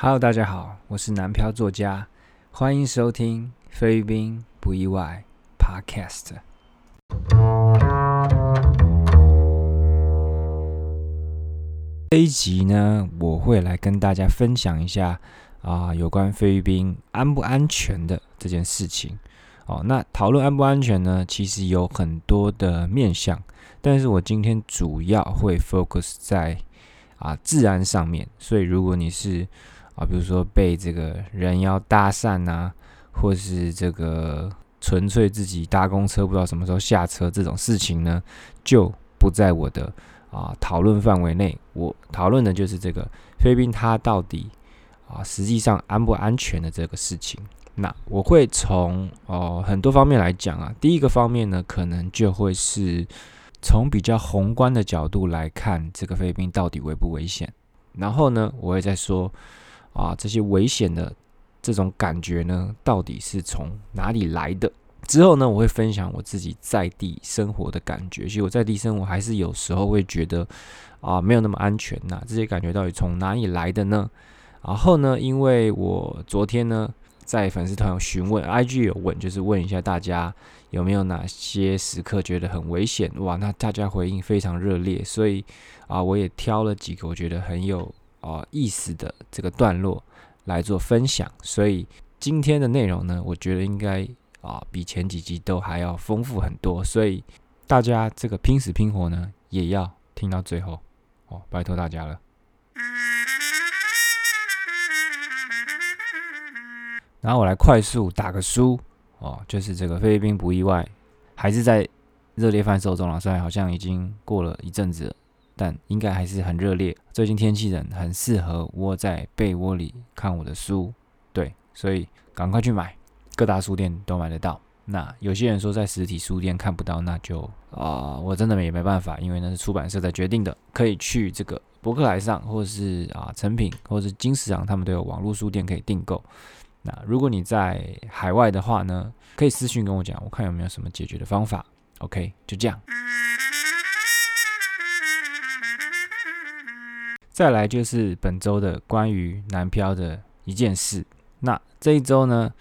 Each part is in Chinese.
Hello，大家好，我是南漂作家，欢迎收听菲律宾不意外 Podcast。这一集呢，我会来跟大家分享一下啊，有关菲律宾安不安全的这件事情。哦，那讨论安不安全呢，其实有很多的面向，但是我今天主要会 focus 在啊治安上面。所以如果你是啊，比如说被这个人妖搭讪呐，或是这个纯粹自己搭公车不知道什么时候下车这种事情呢，就不在我的啊讨论范围内。我讨论的就是这个菲律宾它到底啊实际上安不安全的这个事情。那我会从哦很多方面来讲啊。第一个方面呢，可能就会是从比较宏观的角度来看这个菲律宾到底危不危险。然后呢，我会再说。啊，这些危险的这种感觉呢，到底是从哪里来的？之后呢，我会分享我自己在地生活的感觉。其实我在地生活还是有时候会觉得啊，没有那么安全呐。这些感觉到底从哪里来的呢？然后呢，因为我昨天呢在粉丝团有询问，IG 有问，就是问一下大家有没有哪些时刻觉得很危险？哇，那大家回应非常热烈，所以啊，我也挑了几个我觉得很有。啊，意思的这个段落来做分享，所以今天的内容呢，我觉得应该啊比前几集都还要丰富很多，所以大家这个拼死拼活呢，也要听到最后哦，拜托大家了。然后我来快速打个书哦，就是这个菲律宾不意外，还是在热烈贩售中了，虽然好像已经过了一阵子了。但应该还是很热烈。最近天气冷，很适合窝在被窝里看我的书。对，所以赶快去买，各大书店都买得到。那有些人说在实体书店看不到，那就啊，我真的也没办法，因为那是出版社在决定的。可以去这个博客来上，或是啊成品，或是金石堂，他们都有网络书店可以订购。那如果你在海外的话呢，可以私信跟我讲，我看有没有什么解决的方法。OK，就这样。再来就是本周的关于南漂的一件事。那这一周呢，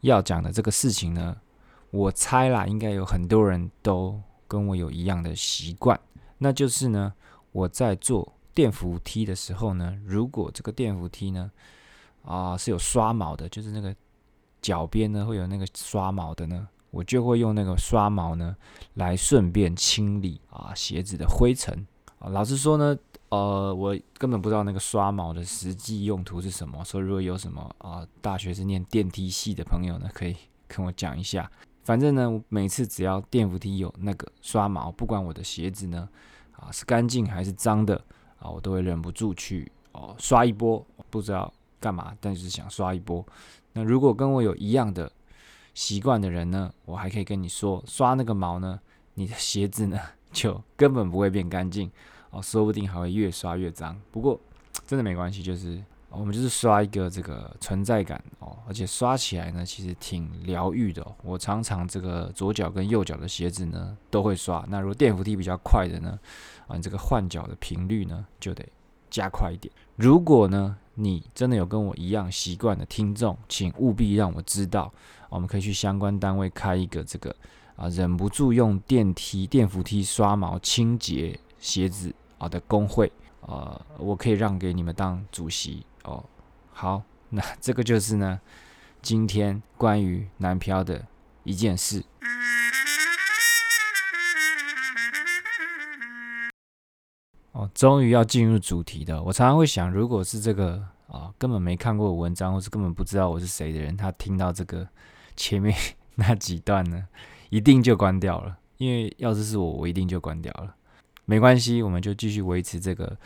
要讲的这个事情呢，我猜啦，应该有很多人都跟我有一样的习惯，那就是呢，我在坐电扶梯的时候呢，如果这个电扶梯呢，啊是有刷毛的，就是那个脚边呢会有那个刷毛的呢，我就会用那个刷毛呢来顺便清理啊鞋子的灰尘。啊，老实说呢。呃，我根本不知道那个刷毛的实际用途是什么。所以如果有什么啊，大学是念电梯系的朋友呢，可以跟我讲一下。反正呢，每次只要电扶梯有那个刷毛，不管我的鞋子呢啊是干净还是脏的啊，我都会忍不住去哦刷一波。不知道干嘛，但是想刷一波。那如果跟我有一样的习惯的人呢，我还可以跟你说，刷那个毛呢，你的鞋子呢就根本不会变干净。哦，说不定还会越刷越脏。不过真的没关系，就是我们就是刷一个这个存在感哦，而且刷起来呢，其实挺疗愈的。我常常这个左脚跟右脚的鞋子呢都会刷。那如果电扶梯比较快的呢，啊，你这个换脚的频率呢就得加快一点。如果呢你真的有跟我一样习惯的听众，请务必让我知道，我们可以去相关单位开一个这个啊，忍不住用电梯电扶梯刷毛清洁鞋子。好的工会，呃，我可以让给你们当主席哦。好，那这个就是呢，今天关于南漂的一件事。哦，终于要进入主题的。我常常会想，如果是这个啊，根本没看过文章，或是根本不知道我是谁的人，他听到这个前面 那几段呢，一定就关掉了。因为要是是我，我一定就关掉了。没关系，我们就继续维持这个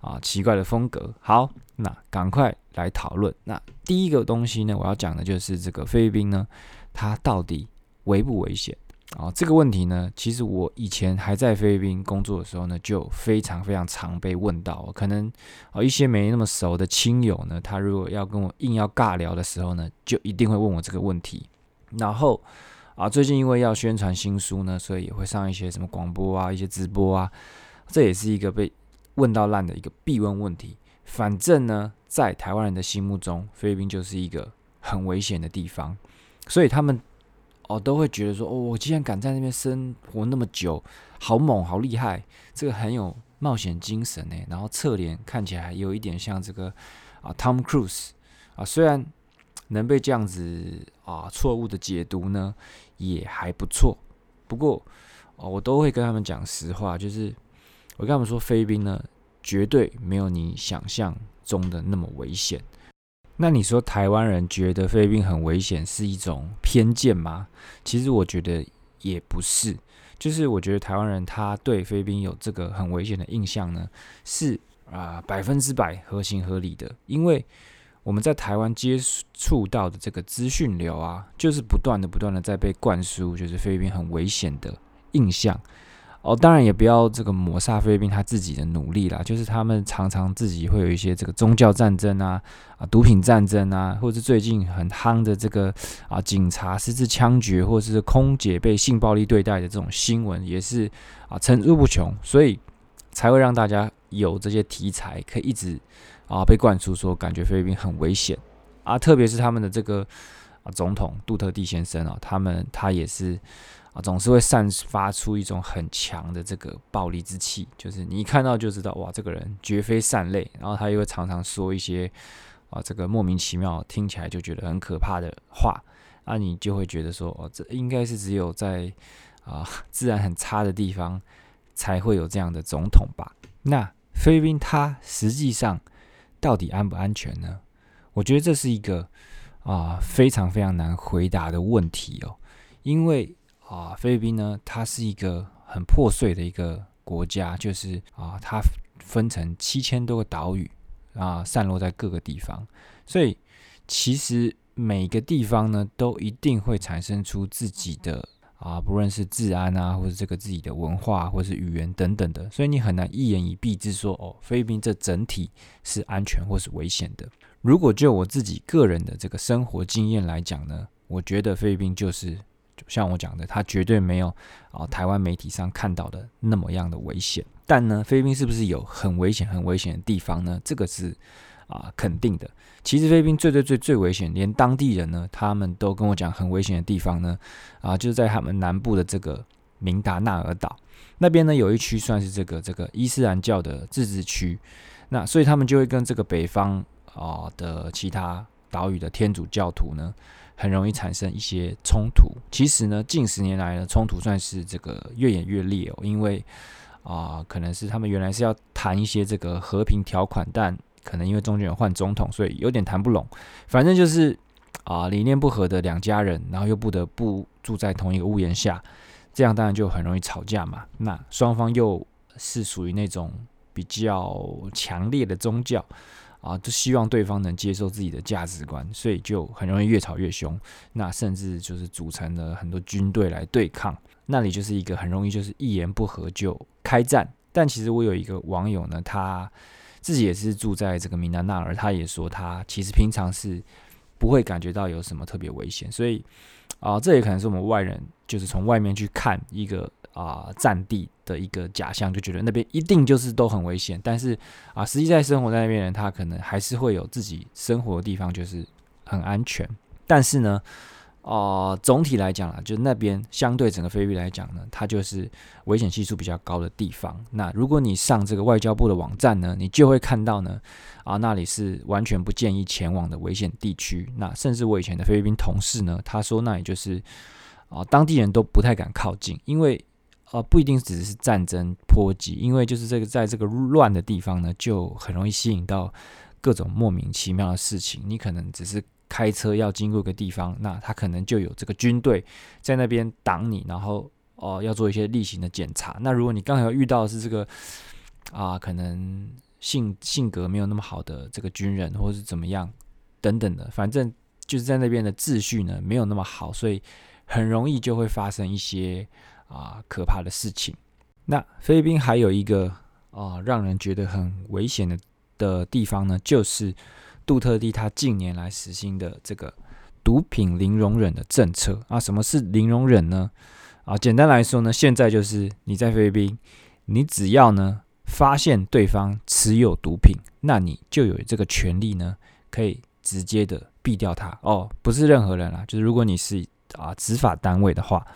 啊奇怪的风格。好，那赶快来讨论。那第一个东西呢，我要讲的就是这个菲律宾呢，它到底危不危险啊？这个问题呢，其实我以前还在菲律宾工作的时候呢，就非常非常常被问到。可能啊一些没那么熟的亲友呢，他如果要跟我硬要尬聊的时候呢，就一定会问我这个问题。然后。啊，最近因为要宣传新书呢，所以也会上一些什么广播啊、一些直播啊，这也是一个被问到烂的一个必问问题。反正呢，在台湾人的心目中，菲律宾就是一个很危险的地方，所以他们哦都会觉得说，哦，我既然敢在那边生活那么久，好猛，好厉害，这个很有冒险精神呢。然后侧脸看起来有一点像这个啊，Tom Cruise 啊，虽然能被这样子啊错误的解读呢，也还不错。不过哦，我都会跟他们讲实话，就是我跟他们说，菲律宾呢。绝对没有你想象中的那么危险。那你说台湾人觉得菲律宾很危险是一种偏见吗？其实我觉得也不是，就是我觉得台湾人他对菲律宾有这个很危险的印象呢，是啊百分之百合情合理的。因为我们在台湾接触到的这个资讯流啊，就是不断的不断的在被灌输，就是菲律宾很危险的印象。哦，当然也不要这个抹杀菲律宾他自己的努力啦，就是他们常常自己会有一些这个宗教战争啊、啊毒品战争啊，或者是最近很夯的这个啊警察私自枪决，或者是空姐被性暴力对待的这种新闻，也是啊层出不穷，所以才会让大家有这些题材可以一直啊被灌输说感觉菲律宾很危险啊，特别是他们的这个啊总统杜特地先生啊，他们他也是。啊，总是会散发出一种很强的这个暴力之气，就是你一看到就知道，哇，这个人绝非善类。然后他又会常常说一些啊，这个莫名其妙听起来就觉得很可怕的话，那你就会觉得说，哦，这应该是只有在啊自然很差的地方才会有这样的总统吧？那菲律宾他实际上到底安不安全呢？我觉得这是一个啊非常非常难回答的问题哦，因为。啊，菲律宾呢，它是一个很破碎的一个国家，就是啊，它分成七千多个岛屿啊，散落在各个地方，所以其实每个地方呢，都一定会产生出自己的啊，不论是治安啊，或者这个自己的文化，或是语言等等的，所以你很难一言以蔽之说哦，菲律宾这整体是安全或是危险的。如果就我自己个人的这个生活经验来讲呢，我觉得菲律宾就是。就像我讲的，它绝对没有啊台湾媒体上看到的那么样的危险。但呢，菲律宾是不是有很危险、很危险的地方呢？这个是啊肯定的。其实菲律宾最最最最危险，连当地人呢，他们都跟我讲很危险的地方呢啊，就是在他们南部的这个明达纳尔岛那边呢，有一区算是这个这个伊斯兰教的自治区。那所以他们就会跟这个北方啊的其他岛屿的天主教徒呢。很容易产生一些冲突。其实呢，近十年来呢冲突算是这个越演越烈哦。因为啊，可能是他们原来是要谈一些这个和平条款，但可能因为中间有换总统，所以有点谈不拢。反正就是啊，理念不合的两家人，然后又不得不住在同一个屋檐下，这样当然就很容易吵架嘛。那双方又是属于那种比较强烈的宗教。啊，就希望对方能接受自己的价值观，所以就很容易越吵越凶。那甚至就是组成了很多军队来对抗，那里就是一个很容易就是一言不合就开战。但其实我有一个网友呢，他自己也是住在这个米南纳尔，他也说他其实平常是不会感觉到有什么特别危险。所以啊，这也可能是我们外人就是从外面去看一个。啊，战地的一个假象，就觉得那边一定就是都很危险。但是啊，实际在生活在那边人，他可能还是会有自己生活的地方，就是很安全。但是呢，啊，总体来讲啊，就那边相对整个菲律宾来讲呢，它就是危险系数比较高的地方。那如果你上这个外交部的网站呢，你就会看到呢，啊，那里是完全不建议前往的危险地区。那甚至我以前的菲律宾同事呢，他说那里就是啊，当地人都不太敢靠近，因为。呃，不一定只是战争波及，因为就是这个在这个乱的地方呢，就很容易吸引到各种莫名其妙的事情。你可能只是开车要经过一个地方，那他可能就有这个军队在那边挡你，然后哦要做一些例行的检查。那如果你刚好遇到是这个啊，可能性性格没有那么好的这个军人，或是怎么样等等的，反正就是在那边的秩序呢没有那么好，所以很容易就会发生一些。啊，可怕的事情。那菲律宾还有一个啊，让人觉得很危险的的地方呢，就是杜特地他近年来实行的这个毒品零容忍的政策啊。什么是零容忍呢？啊，简单来说呢，现在就是你在菲律宾，你只要呢发现对方持有毒品，那你就有这个权利呢，可以直接的毙掉他哦，不是任何人啦，就是如果你是啊执法单位的话。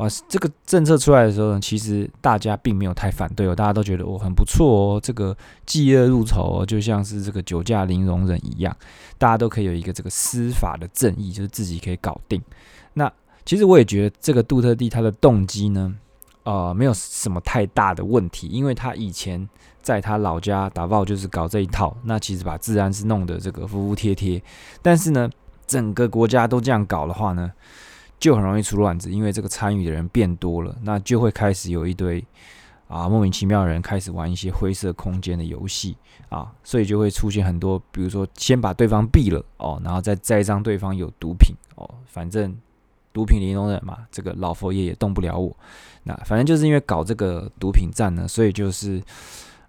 啊，这个政策出来的时候呢，其实大家并没有太反对哦，大家都觉得哦很不错哦，这个嫉恶入仇，就像是这个酒驾零容忍一样，大家都可以有一个这个司法的正义，就是自己可以搞定。那其实我也觉得这个杜特地他的动机呢，呃，没有什么太大的问题，因为他以前在他老家打爆就是搞这一套，那其实把治安是弄得这个服服帖帖，但是呢，整个国家都这样搞的话呢？就很容易出乱子，因为这个参与的人变多了，那就会开始有一堆啊莫名其妙的人开始玩一些灰色空间的游戏啊，所以就会出现很多，比如说先把对方毙了哦，然后再栽赃对方有毒品哦，反正毒品零容忍嘛，这个老佛爷也动不了我。那反正就是因为搞这个毒品战呢，所以就是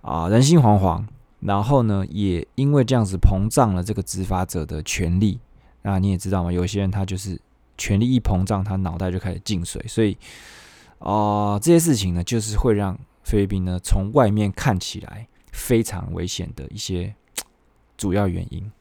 啊人心惶惶，然后呢也因为这样子膨胀了这个执法者的权利。那你也知道嘛，有些人他就是。权力一膨胀，他脑袋就开始进水，所以啊，这些事情呢，就是会让菲律宾呢从外面看起来非常危险的一些主要原因。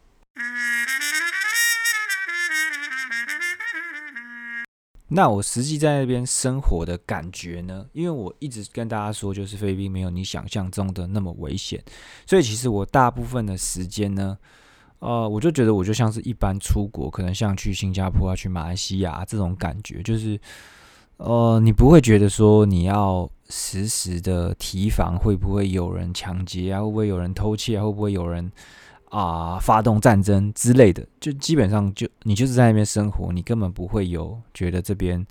那我实际在那边生活的感觉呢？因为我一直跟大家说，就是菲律宾没有你想象中的那么危险，所以其实我大部分的时间呢。呃，我就觉得我就像是一般出国，可能像去新加坡啊、去马来西亚这种感觉，就是呃，你不会觉得说你要时时的提防会不会有人抢劫啊，会不会有人偷窃啊，会不会有人啊发动战争之类的，就基本上就你就是在那边生活，你根本不会有觉得这边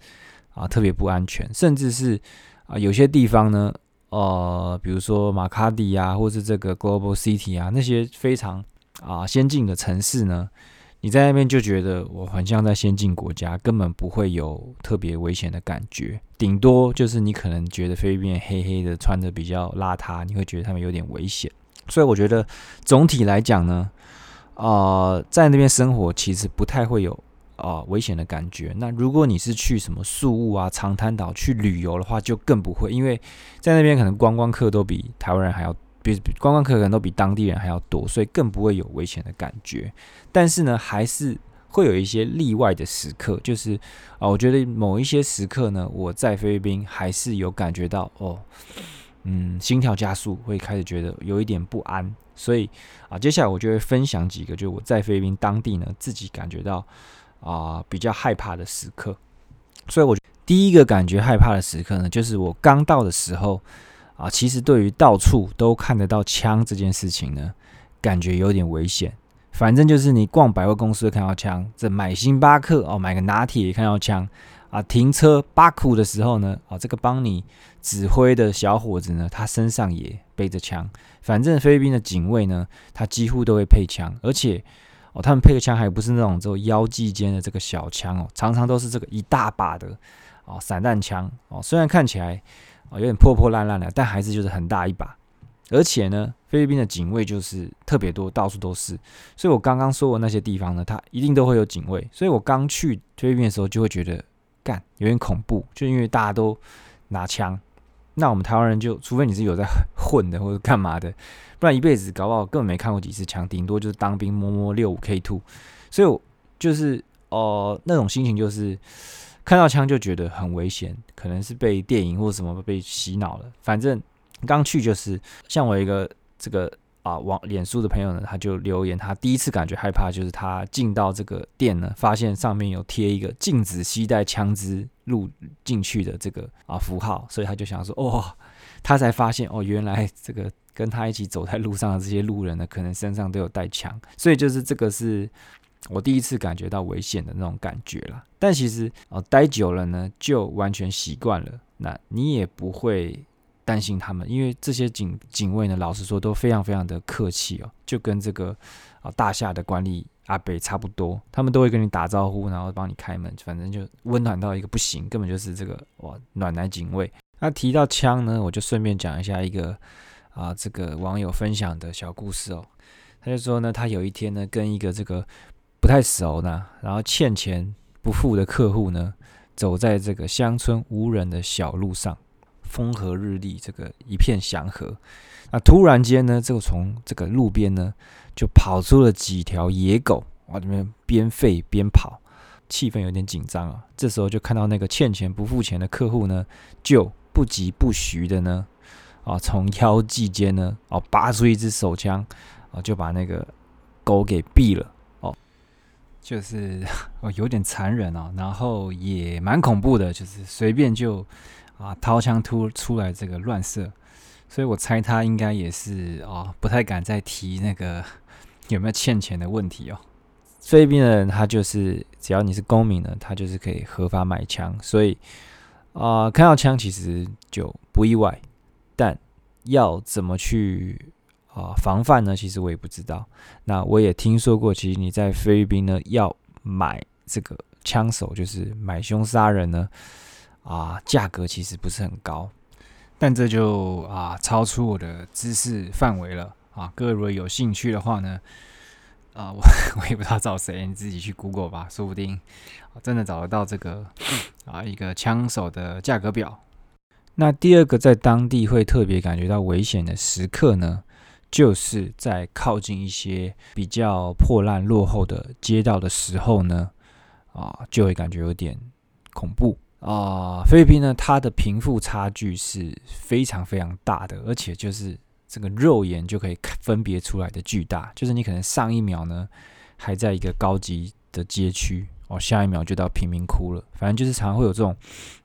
啊特别不安全，甚至是啊有些地方呢，呃，比如说马卡迪啊，或是这个 Global City 啊，那些非常。啊，先进的城市呢，你在那边就觉得我很像在先进国家，根本不会有特别危险的感觉。顶多就是你可能觉得菲律宾黑黑的，穿的比较邋遢，你会觉得他们有点危险。所以我觉得总体来讲呢，啊，在那边生活其实不太会有啊危险的感觉。那如果你是去什么宿务啊、长滩岛去旅游的话，就更不会，因为在那边可能观光客都比台湾人还要。比观光客可能都比当地人还要多，所以更不会有危险的感觉。但是呢，还是会有一些例外的时刻，就是啊，我觉得某一些时刻呢，我在菲律宾还是有感觉到哦，嗯，心跳加速，会开始觉得有一点不安。所以啊，接下来我就会分享几个，就我在菲律宾当地呢，自己感觉到啊比较害怕的时刻。所以，我第一个感觉害怕的时刻呢，就是我刚到的时候。啊，其实对于到处都看得到枪这件事情呢，感觉有点危险。反正就是你逛百货公司看到枪，这买星巴克哦，买个拿铁看到枪啊，停车巴库的时候呢，啊，这个帮你指挥的小伙子呢，他身上也背着枪。反正菲律宾的警卫呢，他几乎都会配枪，而且哦，他们配的枪还不是那种只有腰际间的这个小枪哦，常常都是这个一大把的哦散弹枪哦，虽然看起来。哦，有点破破烂烂的，但还是就是很大一把，而且呢，菲律宾的警卫就是特别多，到处都是。所以我刚刚说的那些地方呢，它一定都会有警卫。所以我刚去菲律宾的时候，就会觉得干有点恐怖，就因为大家都拿枪。那我们台湾人就，除非你是有在 混的或者干嘛的，不然一辈子搞不好根本没看过几次枪，顶多就是当兵摸摸六五 K two。所以我就是哦，那种心情就是。看到枪就觉得很危险，可能是被电影或什么被洗脑了。反正刚去就是像我一个这个啊网脸书的朋友呢，他就留言，他第一次感觉害怕就是他进到这个店呢，发现上面有贴一个禁止携带枪支入进去的这个啊符号，所以他就想说，哦，他才发现哦，原来这个跟他一起走在路上的这些路人呢，可能身上都有带枪，所以就是这个是。我第一次感觉到危险的那种感觉了，但其实哦，待久了呢，就完全习惯了。那你也不会担心他们，因为这些警警卫呢，老实说都非常非常的客气哦，就跟这个啊大厦的管理阿北差不多，他们都会跟你打招呼，然后帮你开门，反正就温暖到一个不行，根本就是这个哇暖男警卫。那提到枪呢，我就顺便讲一下一个啊这个网友分享的小故事哦，他就说呢，他有一天呢跟一个这个。不太熟呢，然后欠钱不付的客户呢，走在这个乡村无人的小路上，风和日丽，这个一片祥和。那突然间呢，这个从这个路边呢，就跑出了几条野狗，哇，这边边吠边跑，气氛有点紧张啊。这时候就看到那个欠钱不付钱的客户呢，就不疾不徐的呢，啊，从腰际间呢，哦，拔出一支手枪，啊，就把那个狗给毙了。就是 哦，有点残忍哦，然后也蛮恐怖的，就是随便就啊掏枪突出来这个乱射，所以我猜他应该也是哦不太敢再提那个有没有欠钱的问题哦。菲律宾人他就是只要你是公民呢，他就是可以合法买枪，所以啊看到枪其实就不意外，但要怎么去？啊，防范呢？其实我也不知道。那我也听说过，其实你在菲律宾呢，要买这个枪手，就是买凶杀人呢，啊，价格其实不是很高。但这就啊，超出我的知识范围了啊。各位如果有兴趣的话呢，啊，我 我也不知道找谁，你自己去 Google 吧，说不定真的找得到这个啊一个枪手的价格表。那第二个在当地会特别感觉到危险的时刻呢？就是在靠近一些比较破烂落后的街道的时候呢，啊，就会感觉有点恐怖啊。菲律宾呢，它的贫富差距是非常非常大的，而且就是这个肉眼就可以分别出来的巨大。就是你可能上一秒呢还在一个高级的街区，哦，下一秒就到贫民窟了。反正就是常常会有这种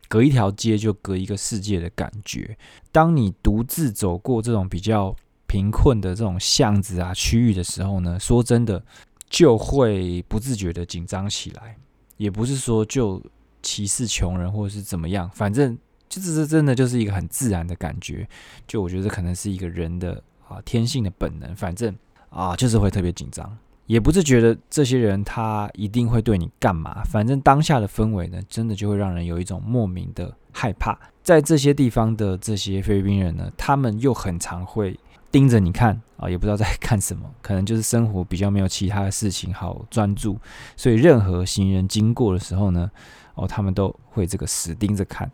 隔一条街就隔一个世界的感觉。当你独自走过这种比较贫困的这种巷子啊、区域的时候呢，说真的，就会不自觉的紧张起来。也不是说就歧视穷人或者是怎么样，反正就是这真的就是一个很自然的感觉。就我觉得可能是一个人的啊天性的本能，反正啊就是会特别紧张。也不是觉得这些人他一定会对你干嘛，反正当下的氛围呢，真的就会让人有一种莫名的害怕。在这些地方的这些菲律宾人呢，他们又很常会。盯着你看啊，也不知道在 看什么，可能就是生活比较没有其他的事情好专注，所以任何行人经过的时候呢，哦，他们都会这个死盯着看。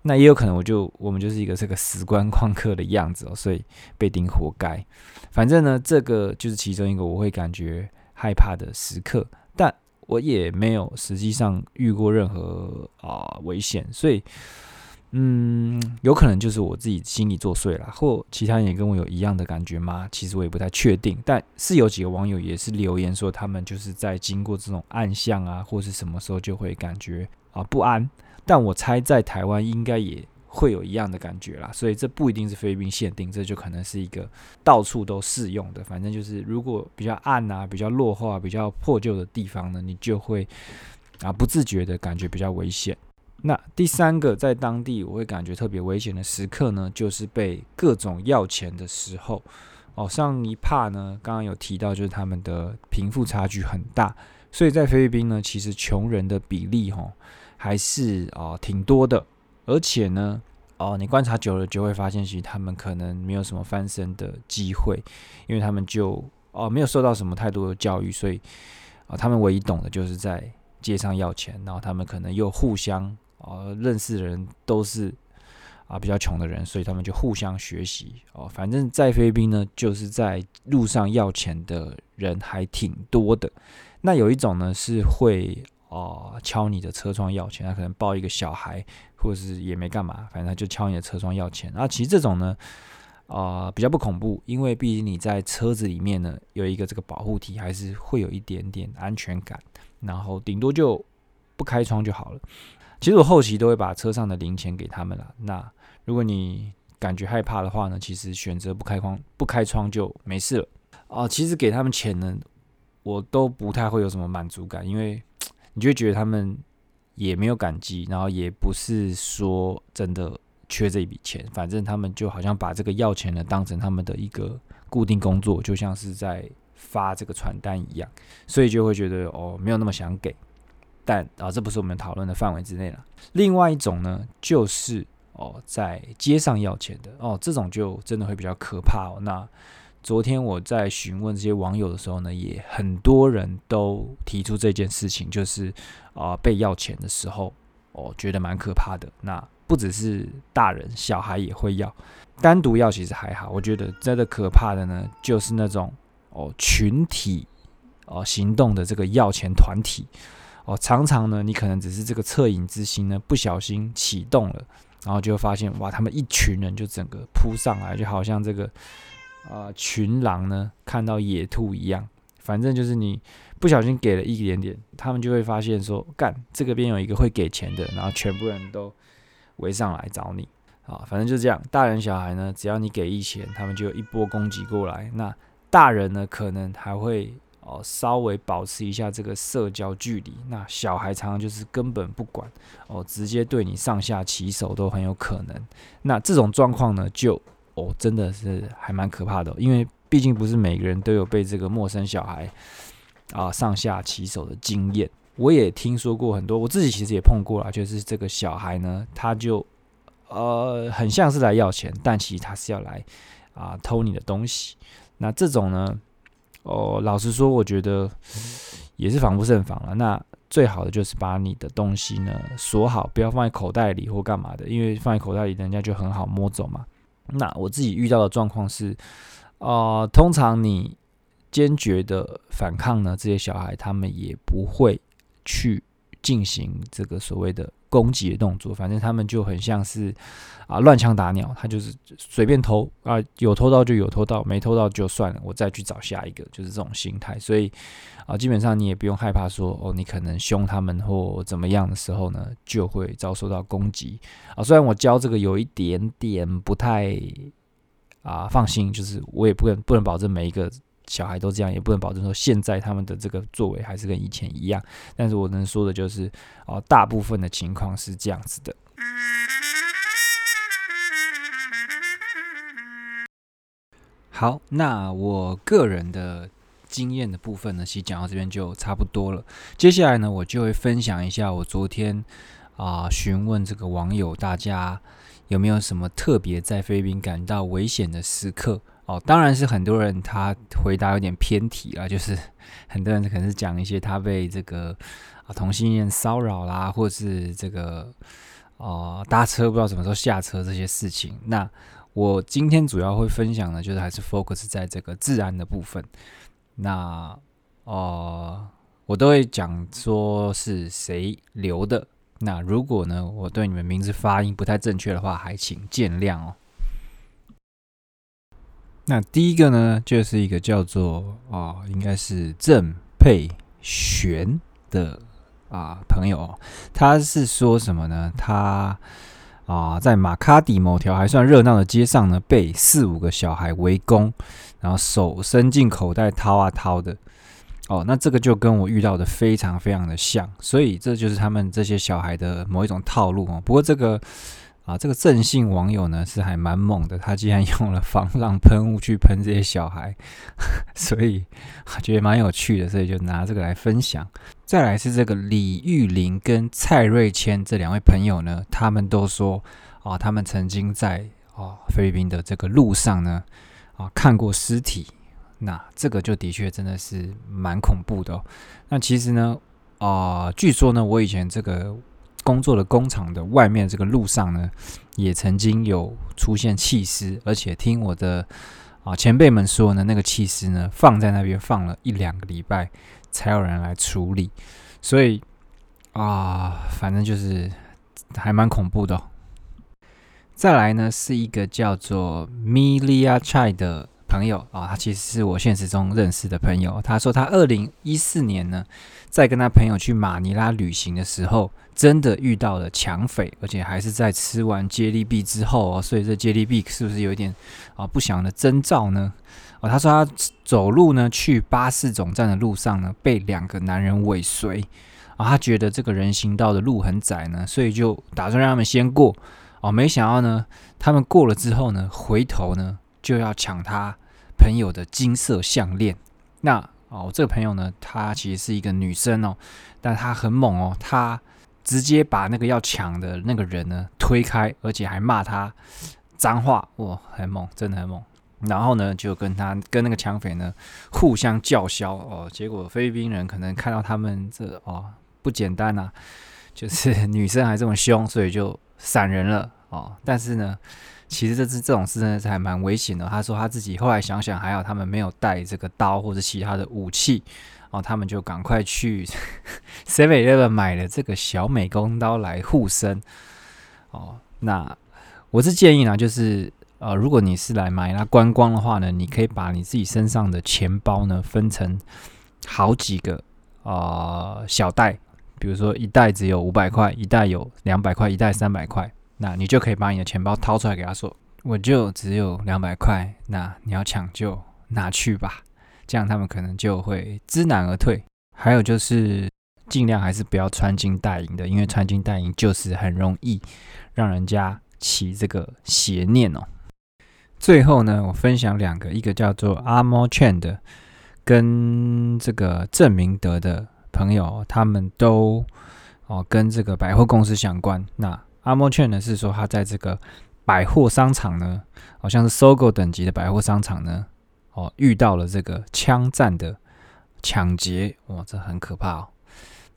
那也有可能，我就我们就是一个这个死观光客的样子哦，所以被盯活该。反正呢，这个就是其中一个我会感觉害怕的时刻，但我也没有实际上遇过任何啊危险，所以。嗯，有可能就是我自己心里作祟了，或其他人也跟我有一样的感觉吗？其实我也不太确定。但是有几个网友也是留言说，他们就是在经过这种暗巷啊，或是什么时候就会感觉啊不安。但我猜在台湾应该也会有一样的感觉啦，所以这不一定是菲律宾限定，这就可能是一个到处都适用的。反正就是如果比较暗啊、比较落后、啊、比较破旧的地方呢，你就会啊不自觉的感觉比较危险。那第三个在当地我会感觉特别危险的时刻呢，就是被各种要钱的时候。哦，上一帕呢，刚刚有提到，就是他们的贫富差距很大，所以在菲律宾呢，其实穷人的比例哈还是啊挺多的。而且呢，哦，你观察久了就会发现，其实他们可能没有什么翻身的机会，因为他们就哦没有受到什么太多的教育，所以啊，他们唯一懂的就是在街上要钱，然后他们可能又互相。哦，认识的人都是啊比较穷的人，所以他们就互相学习哦。反正，在菲律宾呢，就是在路上要钱的人还挺多的。那有一种呢，是会哦敲你的车窗要钱，他可能抱一个小孩，或者是也没干嘛，反正他就敲你的车窗要钱。那其实这种呢，啊比较不恐怖，因为毕竟你在车子里面呢有一个这个保护体，还是会有一点点安全感。然后顶多就不开窗就好了。其实我后期都会把车上的零钱给他们了。那如果你感觉害怕的话呢，其实选择不开窗不开窗就没事了。啊，其实给他们钱呢，我都不太会有什么满足感，因为你就会觉得他们也没有感激，然后也不是说真的缺这一笔钱，反正他们就好像把这个要钱呢当成他们的一个固定工作，就像是在发这个传单一样，所以就会觉得哦，没有那么想给。但啊，这不是我们讨论的范围之内了。另外一种呢，就是哦，在街上要钱的哦，这种就真的会比较可怕哦。那昨天我在询问这些网友的时候呢，也很多人都提出这件事情，就是啊，被要钱的时候哦，觉得蛮可怕的。那不只是大人，小孩也会要。单独要其实还好，我觉得真的可怕的呢，就是那种哦群体哦行动的这个要钱团体哦，常常呢你可能只是这个恻隐之心呢不小心启动了，然后就发现哇，他们一群人就整个扑上来，就好像这个啊群狼呢看到野兔一样，反正就是你不小心给了一点点，他们就会发现说干这个边有一个会给钱的，然后全部人都围上来找你。啊，反正就这样。大人小孩呢，只要你给一钱，他们就一波攻击过来。那大人呢，可能还会哦稍微保持一下这个社交距离。那小孩常常就是根本不管哦，直接对你上下其手都很有可能。那这种状况呢，就哦真的是还蛮可怕的，因为毕竟不是每个人都有被这个陌生小孩啊上下其手的经验。我也听说过很多，我自己其实也碰过了，就是这个小孩呢，他就。呃，很像是来要钱，但其实他是要来啊偷你的东西。那这种呢，哦，老实说，我觉得也是防不胜防了。那最好的就是把你的东西呢锁好，不要放在口袋里或干嘛的，因为放在口袋里，人家就很好摸走嘛。那我自己遇到的状况是，啊，通常你坚决的反抗呢，这些小孩他们也不会去进行这个所谓的。攻击的动作，反正他们就很像是啊乱枪打鸟，他就是随便偷啊，有偷到就有偷到，没偷到就算了，我再去找下一个，就是这种心态。所以啊，基本上你也不用害怕说哦，你可能凶他们或怎么样的时候呢，就会遭受到攻击啊。虽然我教这个有一点点不太啊放心，就是我也不能不能保证每一个。小孩都这样，也不能保证说现在他们的这个作为还是跟以前一样。但是我能说的就是，哦，大部分的情况是这样子的。好，那我个人的经验的部分呢，其实讲到这边就差不多了。接下来呢，我就会分享一下我昨天啊询问这个网友，大家有没有什么特别在菲律宾感到危险的时刻。哦，当然是很多人他回答有点偏题了，就是 很多人可能是讲一些他被这个啊同性恋骚扰啦，或是这个哦搭车不知道什么时候下车这些事情。那我今天主要会分享的，就是还是 focus 在这个治安的部分。那哦，我都会讲说是谁留的。那如果呢，我对你们名字发音不太正确的话，还请见谅哦。那第一个呢，就是一个叫做啊，应该是郑佩璇的啊朋友，他是说什么呢？他啊在马卡迪某条还算热闹的街上呢，被四五个小孩围攻，然后手伸进口袋掏啊掏的。哦，那这个就跟我遇到的非常非常的像，所以这就是他们这些小孩的某一种套路哦。不过这个。啊，这个正信网友呢是还蛮猛的，他竟然用了防浪喷雾去喷这些小孩，所以觉得蛮有趣的，所以就拿这个来分享。再来是这个李玉林跟蔡瑞谦这两位朋友呢，他们都说啊，他们曾经在啊菲律宾的这个路上呢啊看过尸体，那这个就的确真的是蛮恐怖的。那其实呢啊，据说呢，我以前这个。工作的工厂的外面这个路上呢，也曾经有出现弃尸，而且听我的啊前辈们说呢，那个弃尸呢放在那边放了一两个礼拜才有人来处理，所以啊，反正就是还蛮恐怖的。再来呢，是一个叫做 Milia Chai 的。朋友啊，他其实是我现实中认识的朋友。他说他二零一四年呢，在跟他朋友去马尼拉旅行的时候，真的遇到了抢匪，而且还是在吃完接力币之后哦。所以这接力币是不是有一点啊不祥的征兆呢？哦，他说他走路呢去巴士总站的路上呢，被两个男人尾随啊。他觉得这个人行道的路很窄呢，所以就打算让他们先过哦。没想到呢，他们过了之后呢，回头呢就要抢他。朋友的金色项链，那哦，这个朋友呢，她其实是一个女生哦，但她很猛哦，她直接把那个要抢的那个人呢推开，而且还骂他脏话，哇，很猛，真的很猛。然后呢，就跟他跟那个抢匪呢互相叫嚣哦，结果菲律宾人可能看到他们这哦不简单呐，就是女生还这么凶，所以就闪人了哦。但是呢，其实这次这种事真的是还蛮危险的。他说他自己后来想想，还好他们没有带这个刀或者其他的武器哦，他们就赶快去 Seven Eleven 买了这个小美工刀来护身哦。那我是建议呢，就是呃，如果你是来买那观光的话呢，你可以把你自己身上的钱包呢分成好几个啊小袋。比如说一袋只有五百块，一袋有两百块，一袋三百块，那你就可以把你的钱包掏出来给他说：“我就只有两百块，那你要抢就拿去吧。”这样他们可能就会知难而退。还有就是尽量还是不要穿金戴银的，因为穿金戴银就是很容易让人家起这个邪念哦。最后呢，我分享两个，一个叫做阿莫劝的，跟这个郑明德的。朋友，他们都哦跟这个百货公司相关。那阿莫劝呢是说他在这个百货商场呢，好像是搜狗等级的百货商场呢，哦遇到了这个枪战的抢劫，哇，这很可怕哦。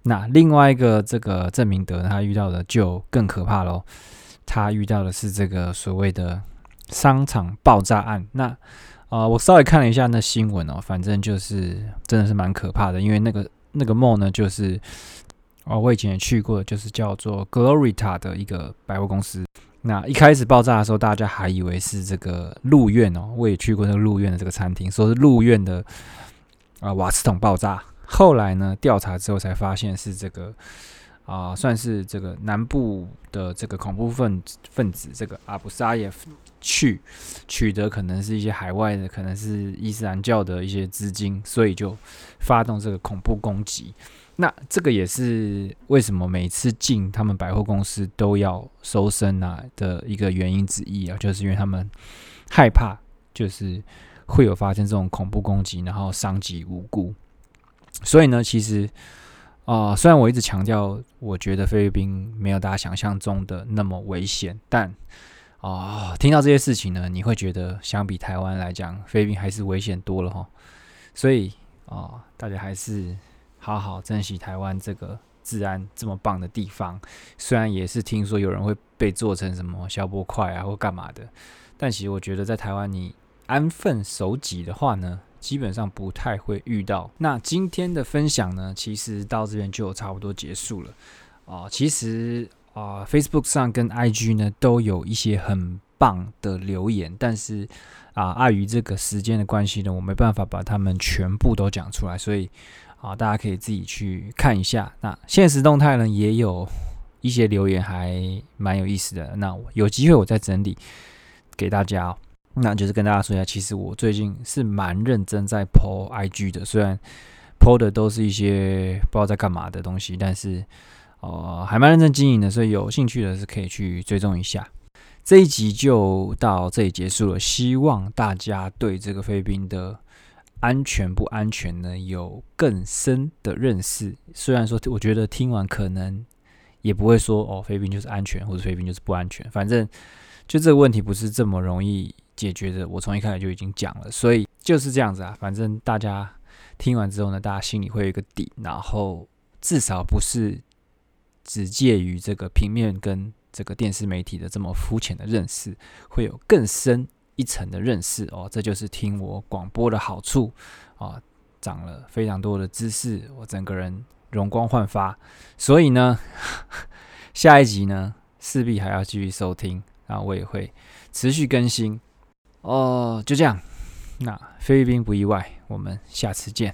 那另外一个这个郑明德他遇到的就更可怕喽，他遇到的是这个所谓的商场爆炸案。那啊，我稍微看了一下那新闻哦，反正就是真的是蛮可怕的，因为那个。那个梦呢，就是哦，我以前也去过，就是叫做 Glorita 的一个百货公司。那一开始爆炸的时候，大家还以为是这个路院哦，我也去过那个路院的这个餐厅，说是路院的啊瓦斯桶爆炸。后来呢，调查之后才发现是这个啊，算是这个南部的这个恐怖分分子，这个阿布沙耶夫去取得可能是一些海外的，可能是伊斯兰教的一些资金，所以就发动这个恐怖攻击。那这个也是为什么每次进他们百货公司都要搜身啊的一个原因之一啊，就是因为他们害怕，就是会有发生这种恐怖攻击，然后伤及无辜。所以呢，其实啊，虽然我一直强调，我觉得菲律宾没有大家想象中的那么危险，但啊，听到这些事情呢，你会觉得相比台湾来讲，菲律宾还是危险多了哈。所以啊，大家还是好好珍惜台湾这个治安这么棒的地方。虽然也是听说有人会被做成什么消波块啊或干嘛的，但其实我觉得在台湾你安分守己的话呢，基本上不太会遇到。那今天的分享呢，其实到这边就差不多结束了啊。其实。啊，Facebook 上跟 IG 呢都有一些很棒的留言，但是啊，碍于这个时间的关系呢，我没办法把他们全部都讲出来，所以啊，大家可以自己去看一下。那现实动态呢也有一些留言还蛮有意思的，那有机会我再整理给大家。那就是跟大家说一下，其实我最近是蛮认真在 po IG 的，虽然 po 的都是一些不知道在干嘛的东西，但是。哦，还蛮认真经营的，所以有兴趣的是可以去追踪一下。这一集就到这里结束了，希望大家对这个菲律宾的安全不安全呢有更深的认识。虽然说我觉得听完可能也不会说哦，菲律宾就是安全，或者菲律宾就是不安全，反正就这个问题不是这么容易解决的。我从一开始就已经讲了，所以就是这样子啊。反正大家听完之后呢，大家心里会有一个底，然后至少不是。只介于这个平面跟这个电视媒体的这么肤浅的认识，会有更深一层的认识哦。这就是听我广播的好处啊，长了非常多的知识，我整个人容光焕发。所以呢，下一集呢势必还要继续收听，然后我也会持续更新哦。就这样，那菲律宾不意外，我们下次见。